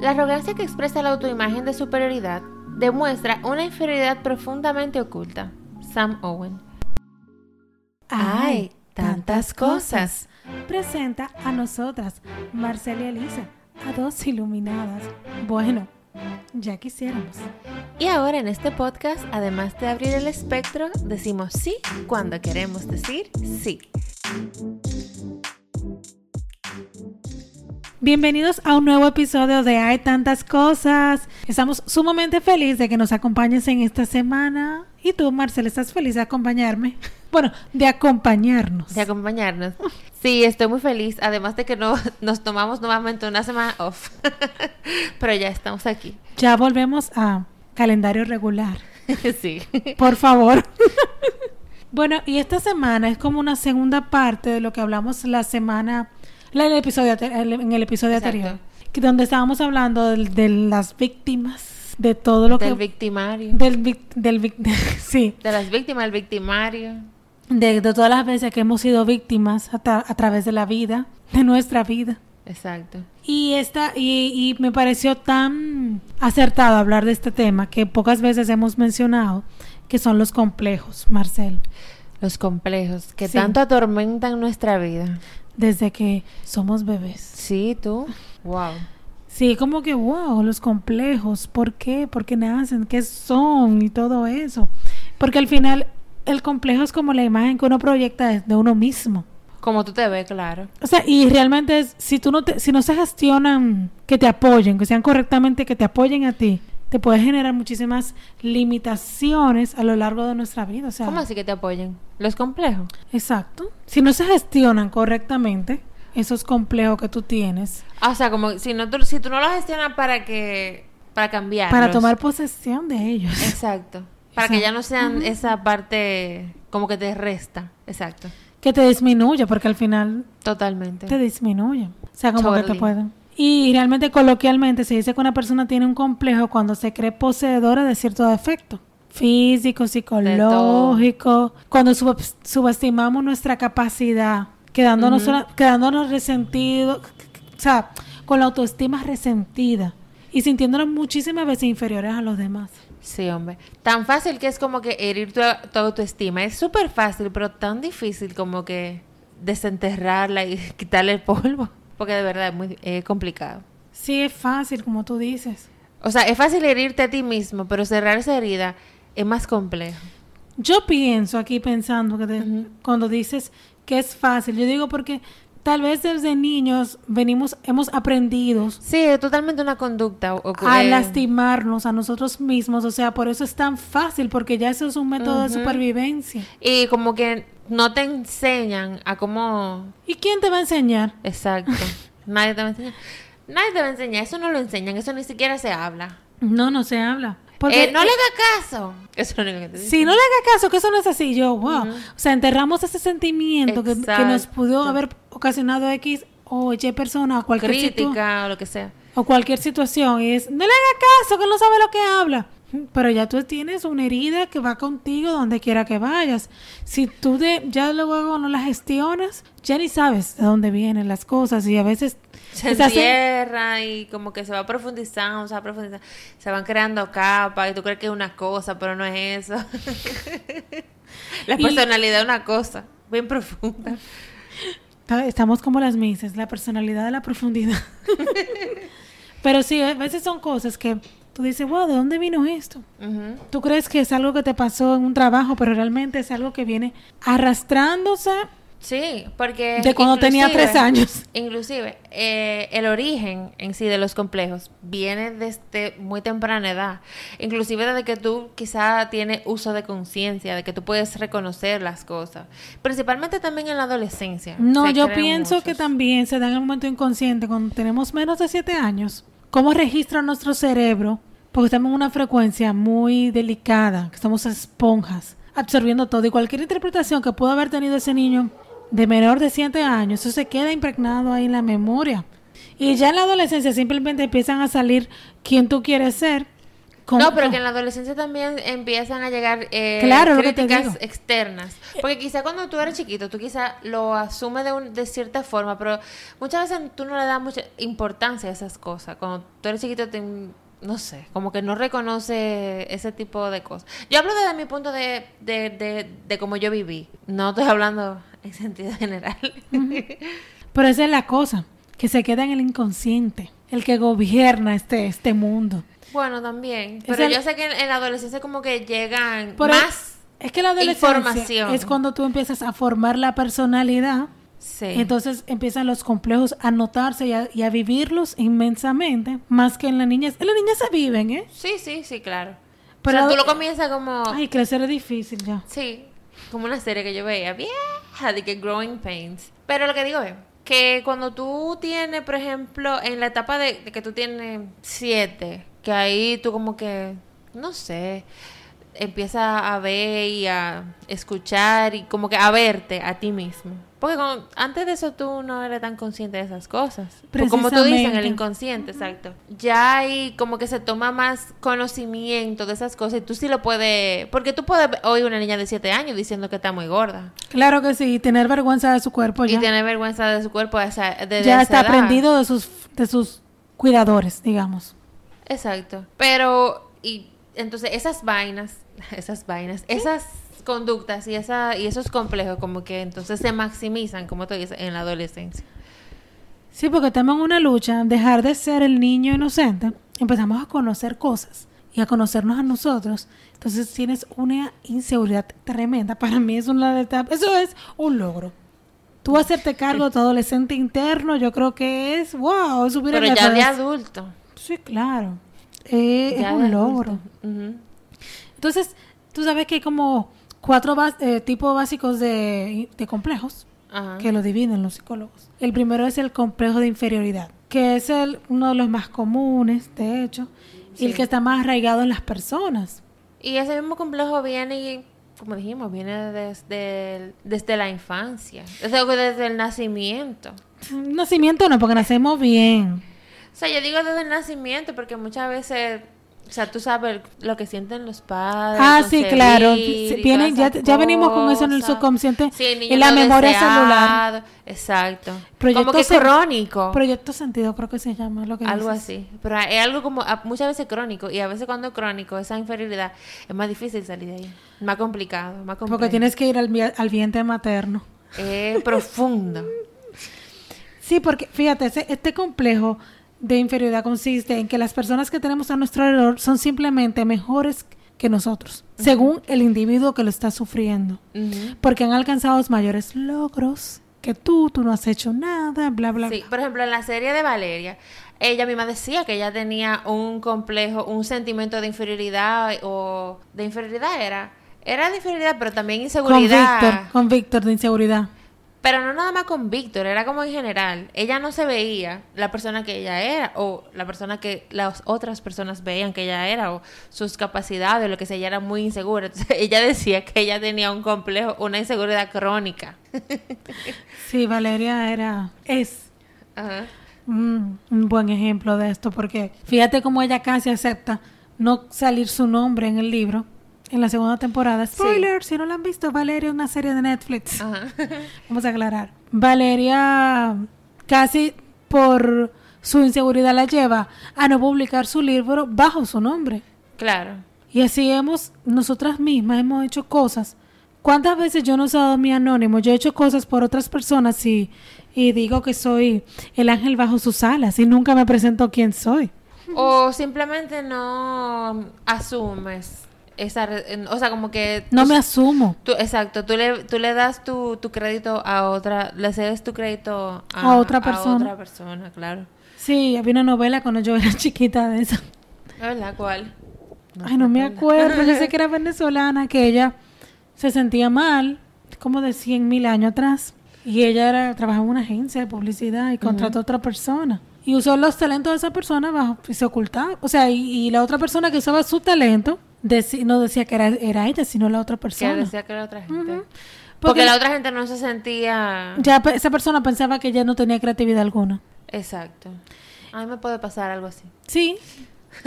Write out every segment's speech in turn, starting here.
La arrogancia que expresa la autoimagen de superioridad demuestra una inferioridad profundamente oculta. Sam Owen. ¡Ay! Tantas cosas. Presenta a nosotras, Marcela y Elisa, a dos iluminadas. Bueno, ya quisiéramos. Y ahora en este podcast, además de abrir el espectro, decimos sí cuando queremos decir sí. Bienvenidos a un nuevo episodio de Hay tantas cosas. Estamos sumamente felices de que nos acompañes en esta semana. Y tú, Marcela, ¿estás feliz de acompañarme? Bueno, de acompañarnos. De acompañarnos. Sí, estoy muy feliz. Además de que no, nos tomamos nuevamente una semana off. Pero ya estamos aquí. Ya volvemos a calendario regular. sí. Por favor. bueno, y esta semana es como una segunda parte de lo que hablamos la semana, en el episodio, en el episodio anterior. Donde estábamos hablando de, de las víctimas de todo lo del que victimario. del vic- del vic- sí De las víctimas, el victimario. de, de todas las veces que hemos sido víctimas a, tra- a través de la vida de nuestra vida Exacto. y esta y, y me pareció tan acertado hablar de este tema que pocas veces hemos mencionado que son los complejos Marcel Los complejos que Sí. tanto atormentan nuestra vida. desde que somos bebés Sí, tú. Wow. Sí, como que, wow, los complejos, ¿por qué? ¿Por qué nacen? ¿Qué son? Y todo eso. Porque al final, el complejo es como la imagen que uno proyecta de, de uno mismo. Como tú te ves, claro. O sea, y realmente es, si tú no te, si no se gestionan que te apoyen, que sean correctamente, que te apoyen a ti, te puede generar muchísimas limitaciones a lo largo de nuestra vida. O sea, ¿Cómo así que te apoyen? Los complejos. exacto. Si no se gestionan correctamente esos complejos que tú tienes Ah, o sea, como si no tú, si tú no los gestionas para que para cambiar. para tomar posesión de ellos. Exacto. Para que ya no sean esa parte como que te resta. Exacto. que te disminuye, porque al final Totalmente. te disminuye. O sea, como que te pueden. Y realmente coloquialmente se dice que una persona tiene un complejo cuando se cree poseedora de cierto defecto. Físico, psicológico. Cuando sub- subestimamos nuestra capacidad, quedándonos, sola- quedándonos resentidos, o sea, con la autoestima resentida y sintiéndonos muchísimas veces inferiores a los demás. Sí, hombre. Tan fácil que es como que herir tu, tu autoestima. Es súper fácil, pero tan difícil como que desenterrarla y quitarle el polvo. Porque de verdad es muy eh, complicado. Sí, es fácil, como tú dices. O sea, es fácil herirte a ti mismo, pero cerrar esa herida es más complejo. Yo pienso aquí pensando que de- cuando dices que es fácil, yo digo porque tal vez desde niños venimos, hemos aprendido Sí, es totalmente una conducta. a lastimarnos a nosotros mismos, o sea, por eso es tan fácil, porque ya eso es un método de supervivencia. Y como que no te enseñan a cómo... ¿Y quién te va a enseñar? Exacto. Nadie te va a enseñar. Nadie te va a enseñar. Eso no lo enseñan. Eso ni siquiera se habla. No, no se habla. Porque Eh, no le haga caso. Eso es lo único que te dicen. si no le haga caso, que eso no es así, yo, wow. O sea, enterramos ese sentimiento que, que nos pudo haber ocasionado X o Y persona o cualquier Crítica o lo que sea. o cualquier situación y es, no le haga caso, que no sabe lo que habla. Pero ya tú tienes una herida que va contigo donde quiera que vayas. Si tú de, ya luego no la gestionas, ya ni sabes de dónde vienen las cosas y a veces Se encierra y como que se va profundizando, se va profundizando. Se van creando capas y tú crees que es una cosa, pero no es eso. La Y- personalidad es una cosa bien profunda. Ta- Estamos como las mises, la personalidad de la profundidad. Pero sí, a veces son cosas que tú dices, wow, ¿de dónde vino esto? Ujú. Tú crees que es algo que te pasó en un trabajo, pero realmente es algo que viene arrastrándose Sí, porque... de cuando tenía tres años. Inclusive, eh, el origen en sí de los complejos viene desde muy temprana edad. Inclusive desde que tú quizá tienes uso de conciencia, de que tú puedes reconocer las cosas. Principalmente también en la adolescencia. No, yo pienso que también se da en el momento inconsciente cuando tenemos menos de siete años. ¿Cómo registra nuestro cerebro? Porque estamos en una frecuencia muy delicada, que somos esponjas, absorbiendo todo. Y cualquier interpretación que pudo haber tenido ese niño de menor de siete años, eso se queda impregnado ahí en la memoria. Y ya en la adolescencia simplemente empiezan a salir quién tú quieres ser. No, pero que en la adolescencia también empiezan a llegar eh, Claro, críticas externas. Porque quizá cuando tú eres chiquito, tú quizá lo asumes de, un- de cierta forma, pero muchas veces tú no le das mucha importancia a esas cosas. Cuando tú eres chiquito, te, no sé, como que no reconoce ese tipo de cosas. Yo hablo desde mi punto de, de, de, de cómo yo viví. No estoy hablando en sentido general. Pero esa es la cosa, que se queda en el inconsciente, el que gobierna este, este mundo. bueno, también. Pero el- yo sé que en, en la adolescencia como que llegan más... Es que la adolescencia información. es cuando tú empiezas a formar la personalidad, Sí. entonces empiezan los complejos a notarse y a, y a vivirlos inmensamente, más que en las niñas. En las niñas se viven, ¿eh? Sí, sí, sí, claro. Pero- o sea, tú lo comienzas como... Ay, crecer es difícil ya. Sí, como una serie que yo veía, vieja, de que Growing Pains. Pero lo que digo es que cuando tú tienes, por ejemplo, en la etapa de, de que tú tienes siete, que ahí tú como que, no sé, empiezas a ver y a escuchar y como que a verte a ti mismo. Porque con- antes de eso tú no eres tan consciente de esas cosas. Como tú dices, en el inconsciente, exacto. Ya ahí como que se toma más conocimiento de esas cosas y tú sí lo puedes... Porque tú puedes oír una niña de 7 años diciendo que está muy gorda. Claro que sí, tener vergüenza de su cuerpo Y ya. tener vergüenza de su cuerpo esa, desde ya está edad. aprendido de sus, de sus cuidadores, digamos. Exacto. Pero, y entonces esas vainas, esas vainas, esas conductas y, esa, y esos complejos como que entonces se maximizan, como tú dices, en la adolescencia. Sí, porque estamos en una lucha, dejar de ser el niño inocente, empezamos a conocer cosas y a conocernos a nosotros. Entonces tienes una inseguridad tremenda. Para mí es una etapa, eso es un logro. Tú hacerte cargo de tu adolescente interno, yo creo que es, wow, es subir Pero ya de adulto. Sí, claro. Eh, es de un logro. Entonces, tú sabes que hay como cuatro eh, tipos básicos de, de complejos Ajá. que lo dividen los psicólogos. El primero es el complejo de inferioridad, que es el, uno de los más comunes, de hecho, y el que está más arraigado en las personas. Y ese mismo complejo viene, como dijimos, viene desde, desde la infancia, desde, desde el nacimiento. Nacimiento no, porque nacemos bien. O sea, yo digo desde el nacimiento porque muchas veces, o sea, tú sabes lo que sienten los padres. Ah, sí, claro. y vienen- ya, ya venimos con eso en el subconsciente, Sí, el niño en la no memoria deseado, celular. Exacto. Proyecto como que se- crónico. Proyecto sentido, creo que se llama lo que Algo dices. así. Pero es algo como a- muchas veces crónico. Y a veces cuando es crónico, esa inferioridad, es más difícil salir de ahí. Más complicado, más complejo. Porque tienes que ir al, al vientre materno. Es profundo. Sí, porque fíjate, este complejo de inferioridad consiste en que las personas que tenemos a nuestro alrededor son simplemente mejores que nosotros, según el individuo que lo está sufriendo, porque han alcanzado mayores logros que tú, tú no has hecho nada, bla, bla, Sí, bla. por ejemplo, en la serie de Valeria, ella misma decía que ella tenía un complejo, un sentimiento de inferioridad o de inferioridad era, era de inferioridad, pero también Con inseguridad. Víctor, con Víctor de inseguridad. Pero no nada más con Víctor, era como en general. Ella no se veía la persona que ella era o la persona que las otras personas veían que ella era o sus capacidades, lo que sea, ella era muy insegura. Entonces ella decía que ella tenía un complejo, una inseguridad crónica. Sí, Valeria era, es Ajá. mm, un buen ejemplo de esto, porque fíjate cómo ella casi acepta no salir su nombre en el libro. En la segunda temporada, spoiler, si no la han visto, Valeria es una serie de Netflix. Ajá. Vamos a aclarar. Valeria casi por su inseguridad la lleva a no publicar su libro bajo su nombre. claro. Y así hemos, nosotras mismas hemos hecho cosas. ¿Cuántas veces yo no he usado mi anónimo? Yo he hecho cosas por otras personas y, y digo que soy el ángel bajo sus alas y nunca me presento quién soy. O simplemente no asumes esa, o sea, como que No tú- me asumo. tú- exacto, tú le, tú le das tu, tu crédito a otra, le cedes tu crédito a, A otra persona. otra persona, claro. Sí, había una novela cuando yo era chiquita de esa. ¿Es verdad cuál? Ay, no me acuerdo. Yo sé que era venezolana, que ella se sentía mal, como de 100 mil años atrás. Y ella era, trabajaba en una agencia de publicidad y contrató a otra persona. Y usó los talentos de esa persona bajo, y se ocultaba. O sea, y, y la otra persona que usaba su talento deci- no decía que era, era ella, sino la otra Que persona. decía que era otra gente. Porque, Porque- la otra gente no se sentía... Ya esa persona pensaba que ella no tenía creatividad alguna. Exacto. A mí me puede pasar algo así. Sí,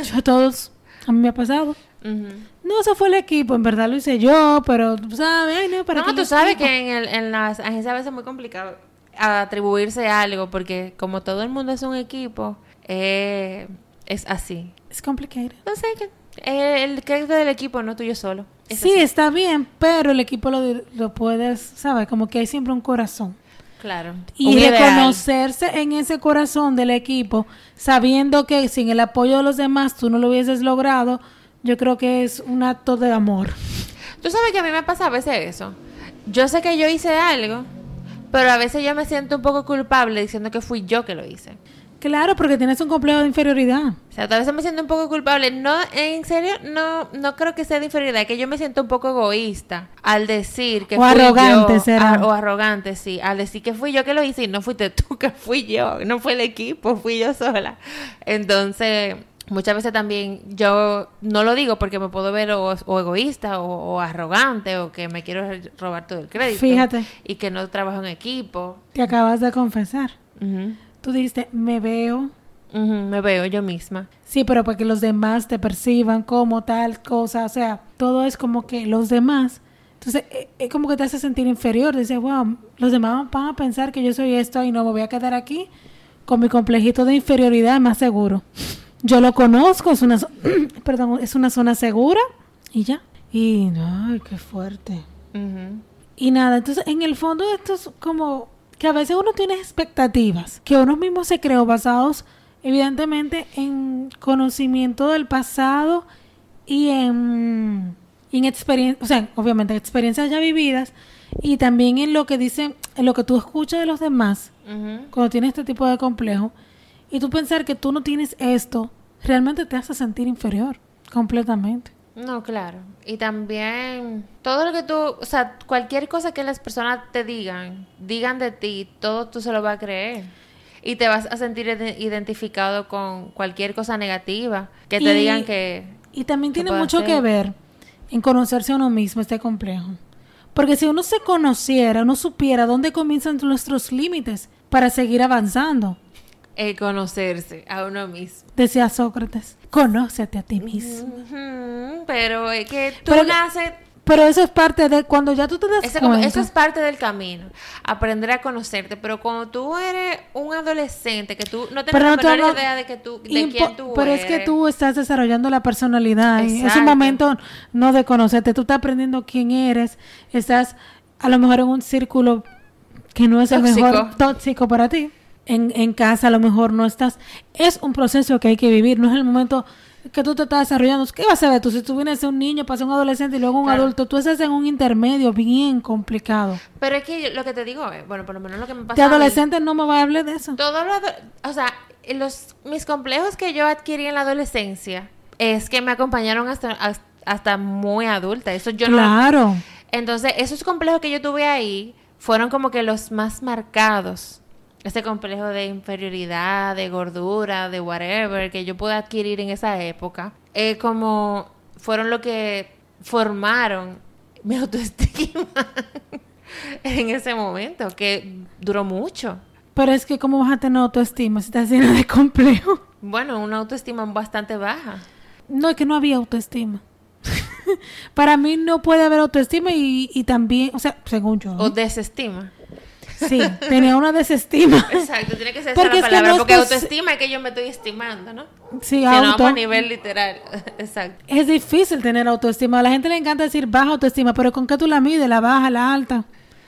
yo a todos. A mí me ha pasado. No, eso fue el equipo, en verdad lo hice yo, pero, ¿sabes? Ay, no, para No, tú sabes equipo? que en, el- en las agencias a veces es muy complicado atribuirse algo porque como todo el mundo es un equipo, eh, es así. Es complicated. No sé, que eh, el crédito del equipo no tuyo solo. Es Sí, así. está bien, pero el equipo lo, lo puedes, ¿sabes? Como que hay siempre un corazón. Claro. Y ideal. reconocerse en ese corazón del equipo, sabiendo que sin el apoyo de los demás tú no lo hubieses logrado, yo creo que es un acto de amor. Tú sabes que a mí me pasa a veces eso. Yo sé que yo hice algo, pero a veces yo me siento un poco culpable diciendo que fui yo que lo hice. Claro, porque tienes un complejo de inferioridad. O sea, a veces me siento un poco culpable. No, en serio, no, no creo que sea de inferioridad, que yo me siento un poco egoísta al decir que O fui arrogante yo, será. a- o arrogante, sí, al decir que fui yo que lo hice y no fuiste tú, que fui yo, no fue el equipo, fui yo sola. Entonces, muchas veces también yo no lo digo porque me puedo ver o, o egoísta o, o arrogante o que me quiero robar todo el crédito. Fíjate. Y que no trabajo en equipo. Te acabas de confesar. Ujú, Tú dijiste, me veo. me veo yo misma. Sí, pero para que los demás te perciban como tal cosa. O sea, todo es como que los demás. Entonces, eh, es como que te hace sentir inferior. Dices, wow, los demás van a pensar que yo soy esto y no me voy a quedar aquí con mi complejito de inferioridad más seguro. Yo lo conozco, es una, perdón, es una zona segura y ya. Y, ay, qué fuerte. Y nada, entonces en el fondo esto es como que a veces uno tiene expectativas que uno mismo se creó basados evidentemente en conocimiento del pasado y en, y en experiencias, o sea, obviamente experiencias ya vividas y también en lo que dicen, en lo que tú escuchas de los demás cuando tienes este tipo de complejo y tú pensar que tú no tienes esto, realmente te hace sentir inferior completamente. No, claro. Y también todo lo que tú, o sea, cualquier cosa que las personas te digan, digan de ti, todo tú se lo vas a creer. Y te vas a sentir ide- identificado con cualquier cosa negativa que te Y- digan que... Y también ¿Qué tiene mucho hacer? que ver en conocerse a uno mismo este complejo. Porque si uno se conociera, uno supiera dónde comienzan nuestros límites para seguir avanzando, El conocerse a uno mismo. decía Sócrates, conócete a ti mismo. Pero es que tú Pero naces... Pero eso es parte de cuando ya tú te das Eso, cuenta. eso es parte del camino, aprender a conocerte. Pero cuando tú eres un adolescente, que tú no tienes no hablo- idea de que tú, de quién tú pero eres. es que tú estás desarrollando la personalidad. Es un momento no de conocerte. Tú estás aprendiendo quién eres. Estás a lo mejor en un círculo que no es el Tóxico. mejor tóxico para ti. En, en casa a lo mejor no estás. Es un proceso que hay que vivir. No es el momento que tú te estás desarrollando. ¿Qué vas a ver tú? Si tú vienes de un niño, pasas un adolescente y luego un Claro. adulto, tú estás en un intermedio bien complicado. Pero es que yo- lo que te digo, eh, bueno, por lo menos lo que me pasa De a mí, adolescente no me va a hablar de eso. todo lo o sea, los mis complejos que yo adquirí en la adolescencia es que me acompañaron hasta hasta, hasta muy adulta. Eso yo no claro. Entonces, esos complejos que yo tuve ahí fueron como que los más marcados. Ese complejo de inferioridad, de gordura, de whatever, que yo pude adquirir en esa época, eh, como fueron lo que formaron mi autoestima en ese momento, que duró mucho. Pero es que, ¿cómo vas a tener autoestima si estás llena de complejo? Bueno, una autoestima bastante baja. No, es que no había autoestima. Para mí no puede haber autoestima y, y también, o sea, según yo. O desestima. Sí, tenía una desestima. Exacto, tiene que ser Porque esa es la que palabra, no porque autoestima es que yo me estoy estimando, ¿no? Sí, Si no auto. a nivel literal. Exacto. Es difícil tener autoestima. A la gente le encanta decir baja autoestima, pero ¿con qué tú la mides? ¿La baja, la alta?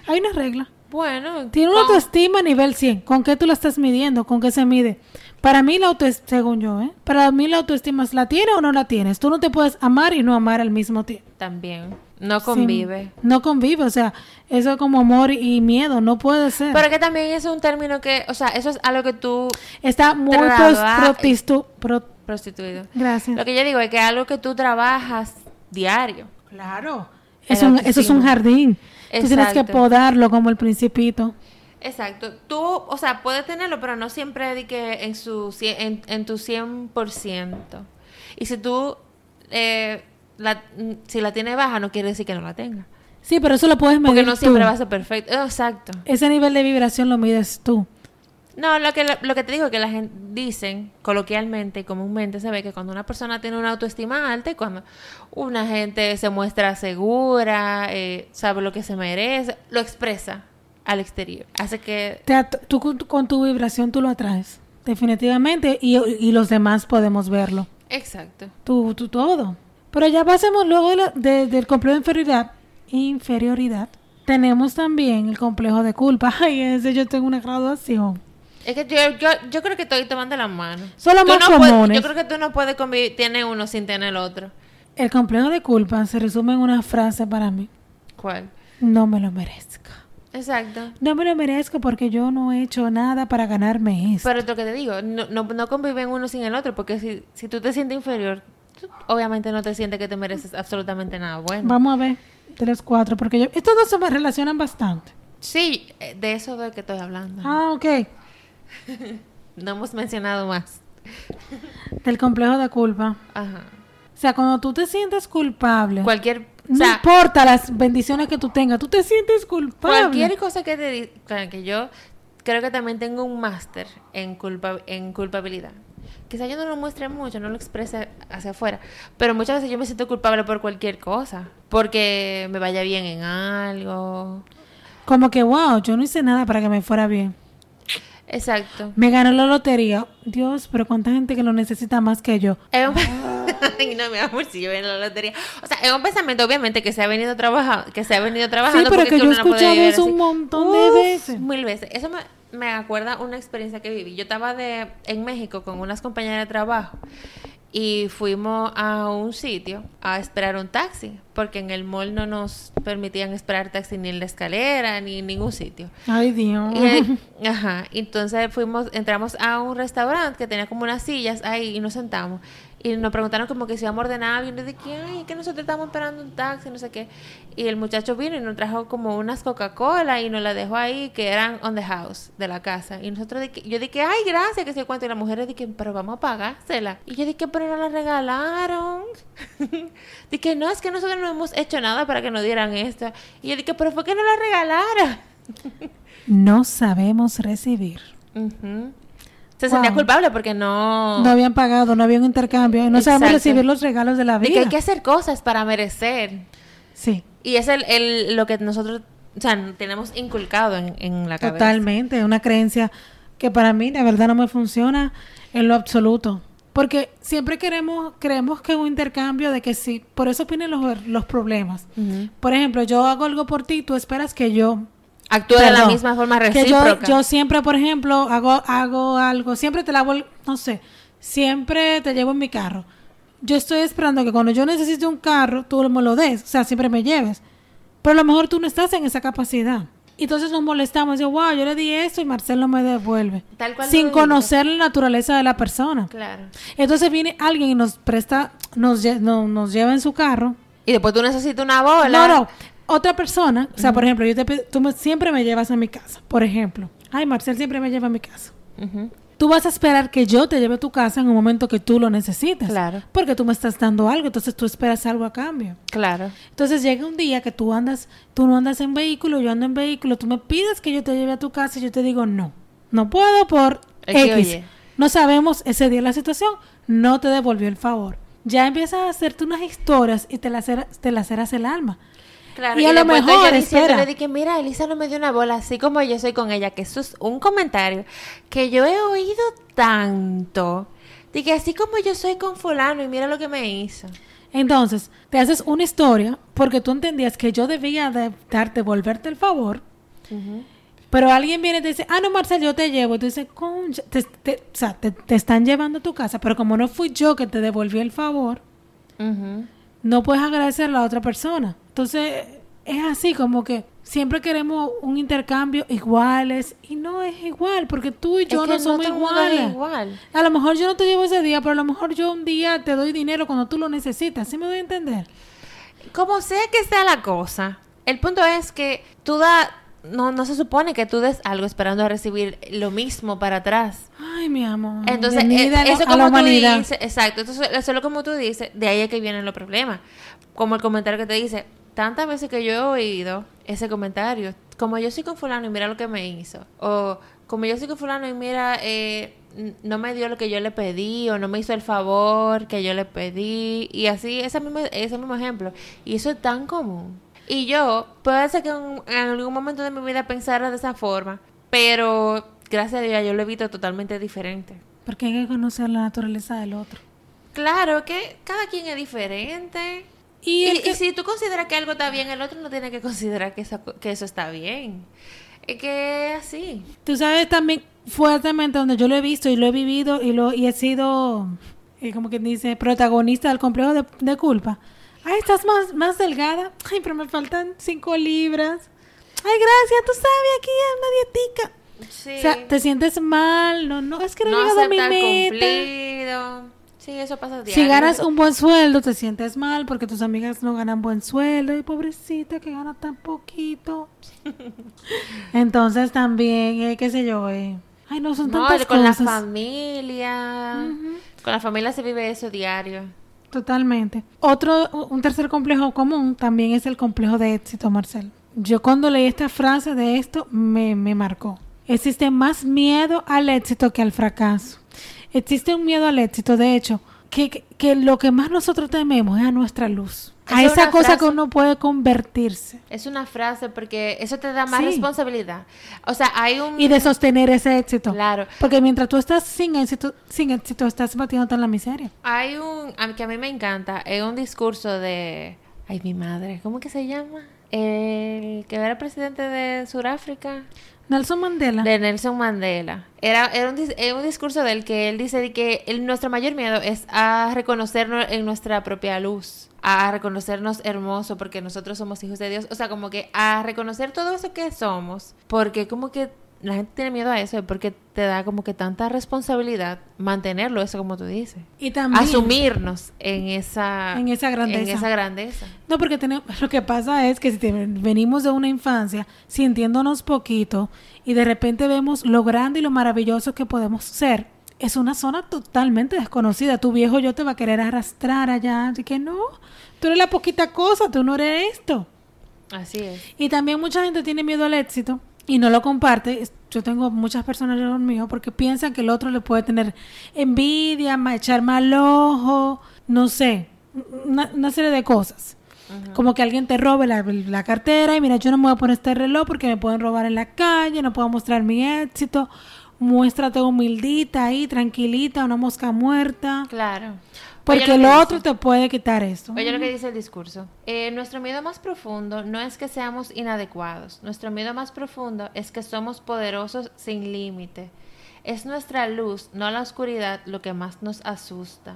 Hay una regla. Bueno, Tiene una con- autoestima a nivel 100. ¿Con qué tú la estás midiendo? ¿Con qué se mide? Para mí la autoestima, según yo, ¿eh? Para mí la autoestima es la tiene o no la tienes. Tú no te puedes amar y no amar al mismo tiempo. también no Sí, convive. no convive, o sea, eso es como amor y miedo, no puede ser. Pero que también es un término que, o sea, eso es algo que tú Está muy protistu... pro- prostituido. Gracias. Lo que yo digo es que algo que tú trabajas diario. Claro. Es un- eso es un autoestima. Jardín. Tú tienes que Exacto. podarlo como el principito. Exacto. Tú, o sea, puedes tenerlo, pero no siempre de que en su cien- en, en tu 100%. Y si tú eh, la, si la tienes baja no quiere decir que no la tenga. Sí, pero eso lo puedes medir Porque no tú. siempre va a ser perfecto. Exacto. Ese nivel de vibración lo mides tú. No, lo que, lo, que te digo es que la gente dicen coloquialmente y comúnmente se ve que cuando una persona tiene una autoestima alta y cuando una gente se muestra segura, eh, sabe lo que se merece, lo expresa al exterior. Hace que... tú con, tu vibración tú lo atraes, definitivamente, y, y los demás podemos verlo. Exacto. Tú, tú todo. Pero ya pasemos luego de del complejo de inferioridad. Inferioridad. Tenemos también el complejo de culpa. Ay, ese yo tengo una graduación. Es que yo, yo, yo creo que estoy tomando la mano. Son los más comunes. yo creo que tú no puedes convivir, tiene uno sin tener el otro. El complejo de culpa se resume en una frase para mí. ¿Cuál? No me lo merezco. Exacto. No me lo merezco porque yo no he hecho nada para ganarme eso. Pero es lo que te digo, no, no, no conviven uno sin el otro, porque si, si tú te sientes inferior, obviamente no te sientes que te mereces absolutamente nada bueno. Vamos a ver, tres, cuatro, porque yo, estos dos se me relacionan bastante. Sí, eh, de eso de que estoy hablando. Ah, ok. no hemos mencionado más. Del complejo de culpa. Ajá. O sea, cuando tú te sientes culpable. Cualquier. No importa las bendiciones que tú tengas, tú te sientes culpable. Cualquier cosa que te que yo creo que también tengo un máster en, culpa, en culpabilidad. Quizá yo no lo muestre mucho, no lo exprese hacia afuera, pero muchas veces yo me siento culpable por cualquier cosa, porque me vaya bien en algo. Como que, wow, yo no hice nada para que me fuera bien. Exacto. Me ganó la lotería. Dios, pero cuánta gente que lo necesita más que yo. Ay, no, mi amor, si yo en la lotería. O sea, es un pensamiento, obviamente, que se ha venido trabajando, que se ha venido trabajando. Sí, pero que yo he escuchado eso un montón de veces. Mil veces. Eso me, me acuerda una experiencia que viví. Yo estaba de, en México con unas compañeras de trabajo y fuimos a un sitio a esperar un taxi, porque en el mall no nos permitían esperar taxi ni en la escalera ni en ningún sitio. Ay, Dios. Y, ajá, entonces fuimos, entramos a un restaurante que tenía como unas sillas ahí y nos sentamos. Y nos preguntaron como que si íbamos a ordenar Y yo dije, ay, que nosotros estamos esperando un taxi, no sé qué. Y el muchacho vino y nos trajo como unas Coca-Cola y nos la dejó ahí, que eran on the house de la casa. Y nosotros, yo dije, ay, gracias, que sé cuánto. Y la mujer dije, pero vamos a pagársela. Y yo dije, pero no la regalaron. dije, no, es que nosotros no hemos hecho nada para que nos dieran esto. Y yo dije, pero fue que no la regalaron. no sabemos recibir. Se sentía culpable porque no... No habían pagado, no había un intercambio. No sabemos recibir los regalos de la vida. Y que hay que hacer cosas para merecer. Sí. Y es el, el, lo que nosotros, o sea, tenemos inculcado en, en la cabeza. Totalmente, una creencia que para mí de verdad no me funciona en lo absoluto. Porque siempre queremos, creemos que un intercambio de que sí, por eso vienen los, los problemas. Por ejemplo, yo hago algo por ti, tú esperas que yo actúe de la misma forma recíproca. Que yo, yo siempre, por ejemplo, hago, hago algo, siempre te lavo, no sé, siempre te llevo en mi carro. Yo estoy esperando que cuando yo necesite un carro, tú me lo des, o sea, siempre me lleves. Pero a lo mejor tú no estás en esa capacidad. Entonces nos molestamos, yo, wow, yo le di esto y Marcelo me devuelve. Tal cual sin conocer la naturaleza de la persona. Claro. Entonces viene alguien y nos presta, nos, nos lleva en su carro. Y después tú necesitas una bola. No, no otra persona, o sea, por ejemplo, yo te, tú siempre me llevas a mi casa, por ejemplo. Ay, Marcel siempre me lleva a mi casa. Tú vas a esperar que yo te lleve a tu casa en un momento que tú lo necesites. Claro. Porque tú me estás dando algo, entonces tú esperas algo a cambio. Claro. Entonces llega un día que tú andas, tú no andas en vehículo, yo ando en vehículo, tú me pides que yo te lleve a tu casa y yo te digo no. No puedo por X. No sabemos ese día la situación, no te devolvió el favor. Ya empiezas a hacerte unas historias y te laceras, te laceras el alma. Claro, y, a lo mejor yo diciéndole de que mira, Elisa no me dio una bola así como yo soy con ella, que eso es un comentario que yo he oído tanto. De que así como yo soy con fulano y mira lo que me hizo. Entonces, te haces una historia porque tú entendías que yo debía de darte, devolverte el favor. Pero alguien viene y te dice, ah, no, Marcel, yo te llevo. Y tú dices, te, te, o sea, te, están llevando a tu casa, pero como no fui yo que te devolví el favor, no puedes agradecer a la otra persona. Entonces, es así como que siempre queremos un intercambio iguales y no es igual porque tú y yo no somos iguales. Igual. A lo mejor yo no te llevo ese día, pero a lo mejor yo un día te doy dinero cuando tú lo necesitas. ¿Sí me doy a entender? Como sea que sea la cosa, el punto es que tú da no, no se supone que tú des algo esperando a recibir lo mismo para atrás. Ay, mi amor. Entonces, eh, eso como tú dices, exacto, entonces eso es como tú dices, de ahí es que vienen los problemas. Como el comentario que te dice, tantas veces que yo he oído ese comentario, como yo soy con fulano y mira lo que me hizo, o como yo soy que fulano y mira, eh, no me dio lo que yo le pedí o no me hizo el favor que yo le pedí y así, ese mismo, ese mismo ejemplo. Y eso es tan común. Y yo, puede ser que en, en algún momento de mi vida pensara de esa forma, pero gracias a Dios yo lo he visto totalmente diferente. Porque hay que conocer la naturaleza del otro. Claro que cada quien es diferente. Y Y, que- y si tú consideras que algo está bien, el otro no tiene que considerar que eso, que eso está bien. Es que así. Tú sabes también fuertemente donde yo lo he visto y lo he vivido y lo y he sido, eh, como quien dice, protagonista del complejo de, de culpa. Ay, estás más, más delgada. Ay, pero me faltan cinco libras. Ay, gracias, tú sabes, aquí es una dietica. Sí. O sea, te sientes mal, no, no, es que no, no a mi meta. cumplido. Sí, eso pasa diario. Si ganas un buen sueldo, te sientes mal porque tus amigas no ganan buen sueldo. Y pobrecita que gana tan poquito. Entonces también, eh, qué sé yo, eh. Ay, no, son No, tantas con la cosas. familia. Con la familia se vive eso diario. Totalmente. Otro, un tercer complejo común también es el complejo de éxito, Marcel. Yo cuando leí esta frase de esto, me, me marcó. Existe más miedo al éxito que al fracaso. Existe un miedo al éxito, de hecho, que, que, que lo que más nosotros tememos es a nuestra luz. A Esa cosa que uno puede convertirse. Es una frase porque eso te da más Sí. responsabilidad. O sea, hay un... Y de sostener ese éxito. Claro. Porque mientras tú estás sin éxito, sin éxito, estás batiéndote en la miseria. Hay un... que a mí me encanta. Es un discurso de... Ay, mi madre. ¿Cómo que se llama? El que era presidente de Sudáfrica. Nelson Mandela. De Nelson Mandela. Era, era un, era un discurso del que él dice de que el- nuestro mayor miedo es a reconocernos en nuestra propia luz, a reconocernos hermoso porque nosotros somos hijos de Dios, o sea, como que a reconocer todo eso que somos, porque como que la gente tiene miedo a eso, porque te da como que tanta responsabilidad mantenerlo, eso como tú dices. y también... Asumirnos en esa, En esa grandeza. En esa grandeza. No, porque tenemos, lo que pasa es que si te- venimos de una infancia sintiéndonos poquito y de repente vemos lo grande y lo maravilloso que podemos ser, es una zona totalmente desconocida. Tu viejo yo te va a querer arrastrar allá, así que no, tú eres la poquita cosa, tú no eres esto. Así es. Y también mucha gente tiene miedo al éxito y no lo comparte. Yo tengo muchas personas alrededor mío porque piensan que el otro le puede tener envidia, echar mal ojo, no sé, una, una serie de cosas. Como que alguien te robe la, la cartera y mira, yo no me voy a poner este reloj porque me pueden robar en la calle, no puedo mostrar mi éxito. Muéstrate humildita ahí, tranquilita, una mosca muerta. Claro. Porque lo otro dice. te puede quitar esto. Oye lo que dice el discurso. Eh, nuestro miedo más profundo no es que seamos inadecuados. Nuestro miedo más profundo es que somos poderosos sin límite. Es nuestra luz, no la oscuridad, lo que más nos asusta.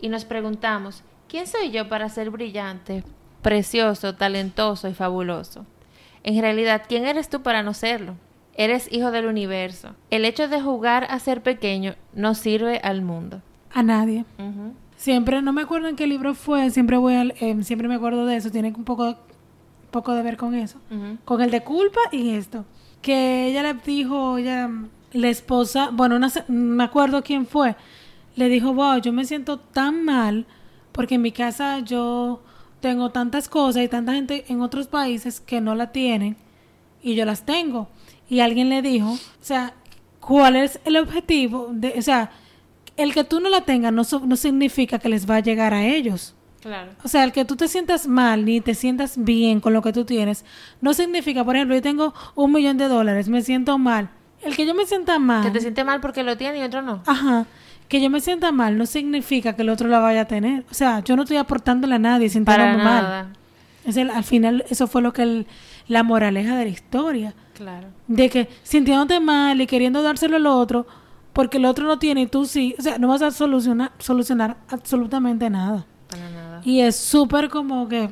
Y nos preguntamos, ¿quién soy yo para ser brillante, precioso, talentoso y fabuloso? En realidad, ¿quién eres tú para no serlo? Eres hijo del universo. El hecho de jugar a ser pequeño no sirve al mundo. A nadie. Siempre, no me acuerdo en qué libro fue, siempre voy al- em, siempre me acuerdo de eso, tiene un poco, poco de ver con eso, con el de culpa y esto. Que ella le dijo, ella, la esposa, bueno, no me acuerdo quién fue, le dijo, wow, yo me siento tan mal porque en mi casa yo tengo tantas cosas y tanta gente en otros países que no la tienen y yo las tengo. Y alguien le dijo, o sea, ¿cuál es el objetivo? De, o sea, el que tú no la tengas no, no significa que les va a llegar a ellos. Claro. O sea, el que tú te sientas mal ni te sientas bien con lo que tú tienes, no significa, por ejemplo, yo tengo un millón de dólares, me siento mal. El que yo me sienta mal, Que te siente mal porque lo tiene y otro no. ajá, que yo me sienta mal no significa que el otro la vaya a tener. O sea, yo no estoy aportándole a nadie Para sintiéndome mal. nada. Es el, al final, eso fue lo que el- la moraleja de la historia. Claro. De que sintiéndote mal y queriendo dárselo al otro, porque el otro no tiene y tú sí, o sea, no vas a solucionar, solucionar absolutamente nada. Para nada. Y es súper como que,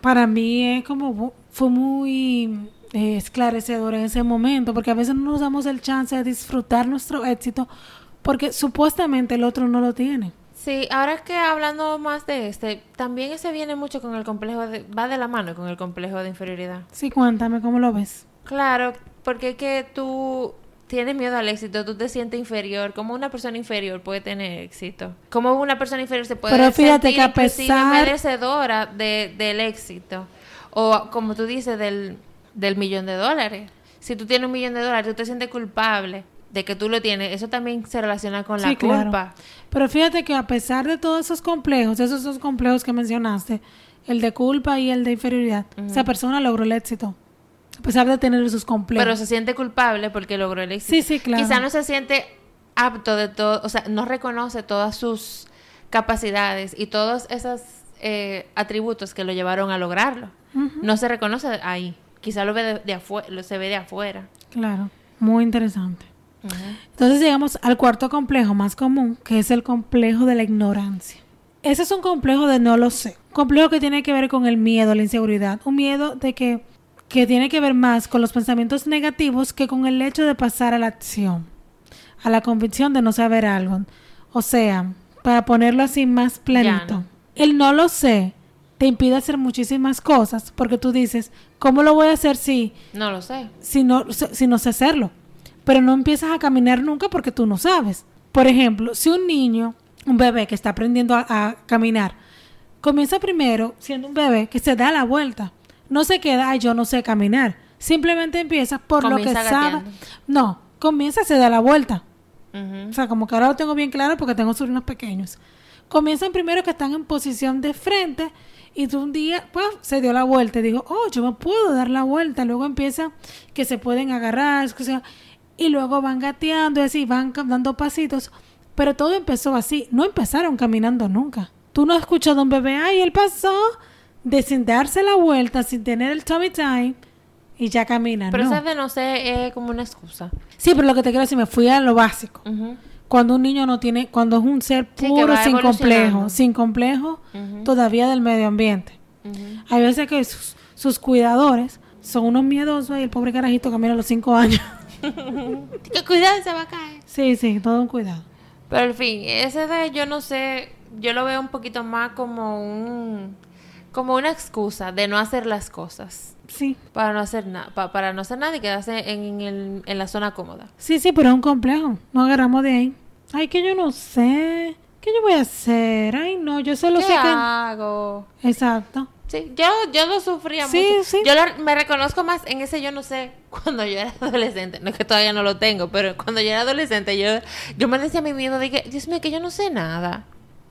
para mí es como, fue muy eh, esclarecedor en ese momento, porque a veces no nos damos el chance de disfrutar nuestro éxito, porque supuestamente el otro no lo tiene. Sí, ahora que hablando más de este, también ese viene mucho con el complejo de, va de la mano con el complejo de inferioridad. Sí, cuéntame, ¿cómo lo ves? Claro, porque es que tú tienes miedo al éxito, tú te sientes inferior. ¿Cómo una persona inferior puede tener éxito? ¿Cómo una persona inferior se puede Pero fíjate sentir que a inclusive pesar- merecedora de, del éxito? O como tú dices, del, del millón de dólares. si tú tienes un millón de dólares, tú te sientes culpable de que tú lo tienes, eso también se relaciona con la Sí, claro. culpa. Pero fíjate que a pesar de todos esos complejos, esos dos complejos que mencionaste, el de culpa y el de inferioridad, esa persona logró el éxito. A pesar de tener esos complejos. Pero se siente culpable porque logró el éxito. Sí, sí, claro. Quizá no se siente apto de todo, o sea, no reconoce todas sus capacidades y todos esos eh, atributos que lo llevaron a lograrlo. No se reconoce ahí. Quizá lo ve de, de afuera, lo se ve de afuera. Claro, muy interesante. Entonces llegamos al cuarto complejo más común, que es el complejo de la ignorancia. Ese es un complejo de no lo sé. Un complejo que tiene que ver con el miedo, la inseguridad. Un miedo de que, que tiene que ver más con los pensamientos negativos que con el hecho de pasar a la acción. A la convicción de no saber algo. O sea, para ponerlo así más planito. Llano. El no lo sé te impide hacer muchísimas cosas porque tú dices, ¿cómo lo voy a hacer si No lo sé. si no, si no sé hacerlo. Pero no empiezas a caminar nunca porque tú no sabes. Por ejemplo, si un niño, un bebé que está aprendiendo a, a caminar, comienza primero siendo un bebé que se da la vuelta. No se queda, ay, yo no sé caminar. Simplemente empieza por lo que Comienza sabe. gateando. No, comienza, se da la vuelta. O sea, como que ahora lo tengo bien claro porque tengo sobrinos pequeños. Comienzan primero que están en posición de frente y tú un día, pues, se dio la vuelta y digo, oh, yo me puedo dar la vuelta. Luego empieza que se pueden agarrar, o sea, y luego van gateando y así, van dando pasitos. Pero todo empezó así. No empezaron caminando nunca. Tú no has escuchado a un bebé, ay, él pasó de sin darse la vuelta, sin tener el tummy time y ya camina. Pero no. esa de no sé es como una excusa. Sí, pero lo que te quiero decir, me fui a lo básico cuando un niño no tiene, cuando es un ser puro, sin complejo, sin complejo todavía del medio ambiente. Hay veces que sus, sus cuidadores son unos miedosos y el pobre carajito camina a los cinco años. Que cuidado, se va a caer. sí, sí, todo un cuidado. Pero en fin, ese de yo no sé, yo lo veo un poquito más como un como una excusa de no hacer las cosas. Sí, Para no hacer nada, para no hacer nada y quedarse en, el- en la zona cómoda. sí, sí, pero es un complejo. No agarramos de ahí. Ay, que yo no sé. ¿Qué yo voy a hacer? Ay, no, yo solo ¿Qué sé que... hago? Exacto. Sí, yo, yo lo sufría Sí, mucho. sí. Yo lo- me reconozco más en ese yo no sé cuando yo era adolescente. No es que todavía no lo tengo, pero cuando yo era adolescente yo, yo me decía a mí mismo de que, Dios mío, que yo no sé nada.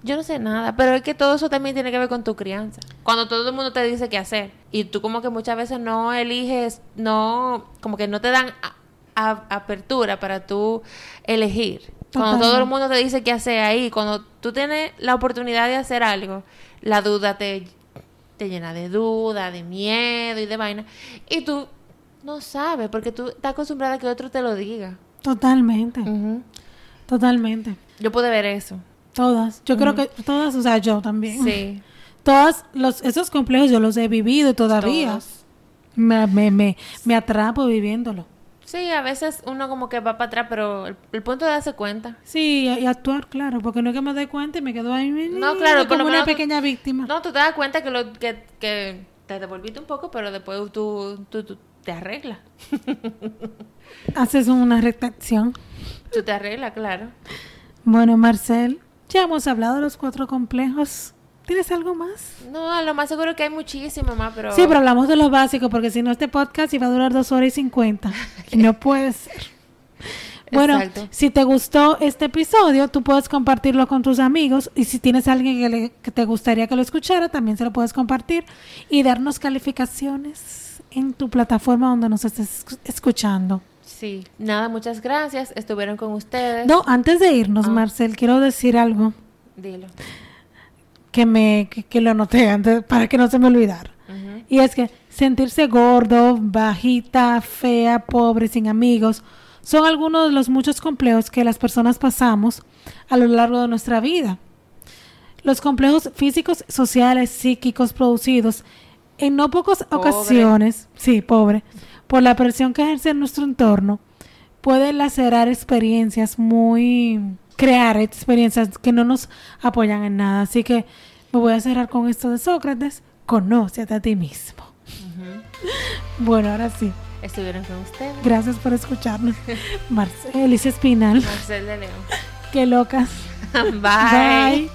Yo no sé nada, pero es que todo eso también tiene que ver con tu crianza. Cuando todo el mundo te dice qué hacer y tú como que muchas veces no eliges, no, como que no te dan a- a- apertura para tú elegir. Cuando todo el mundo te dice qué hacer ahí, cuando tú tienes la oportunidad de hacer algo, la duda te, te llena de duda, de miedo y de vaina. Y tú no sabes, porque tú estás acostumbrada a que otro te lo diga. Totalmente. Totalmente. Yo pude ver eso. Todas. Yo creo que todas, o sea, yo también. Sí. Todas los, esos complejos yo los he vivido todavía. Todos. Me, me, me, me atrapo viviéndolo. Sí, a veces uno como que va para atrás, pero el, el punto de darse cuenta. Sí, y, y actuar, claro, porque no es que me doy cuenta y me quedo ahí No, claro, como una tú- pequeña víctima. No, tú te das cuenta que, lo, que, que te devolviste un poco, pero después tú, tú, tú te arreglas. Haces una reflexión. Tú te arreglas, claro. Bueno, Marcel, ya hemos hablado de los cuatro complejos. ¿Tienes algo más? No, lo más seguro que hay muchísimo más, pero... Sí, pero hablamos de lo básico, porque si no este podcast iba a durar dos horas y cincuenta. Y no puede ser. Bueno, Exacto. si te gustó este episodio, tú puedes compartirlo con tus amigos y si tienes alguien que, le- que te gustaría que lo escuchara, también se lo puedes compartir y darnos calificaciones en tu plataforma donde nos estés escu- escuchando. Sí, nada, muchas gracias. Estuvieron con ustedes. No, antes de irnos, Ah. Marcel, quiero decir algo Dilo. que me que, que lo anoté antes para que no se me olvidara. Y es que sentirse gordo, bajita, fea, pobre, sin amigos, son algunos de los muchos complejos que las personas pasamos a lo largo de nuestra vida. Los complejos físicos, sociales, psíquicos producidos en no pocas Pobre. ocasiones, sí, pobre, por la presión que ejerce en nuestro entorno, pueden lacerar experiencias muy crear experiencias que no nos apoyan en nada. Así que me voy a cerrar con esto de Sócrates. Conócete a ti mismo. Bueno, ahora sí. Estuvieron con ustedes. Gracias por escucharnos. Marcel, Alicia Espinal. Marcel de León. Qué locas. Bye. Bye.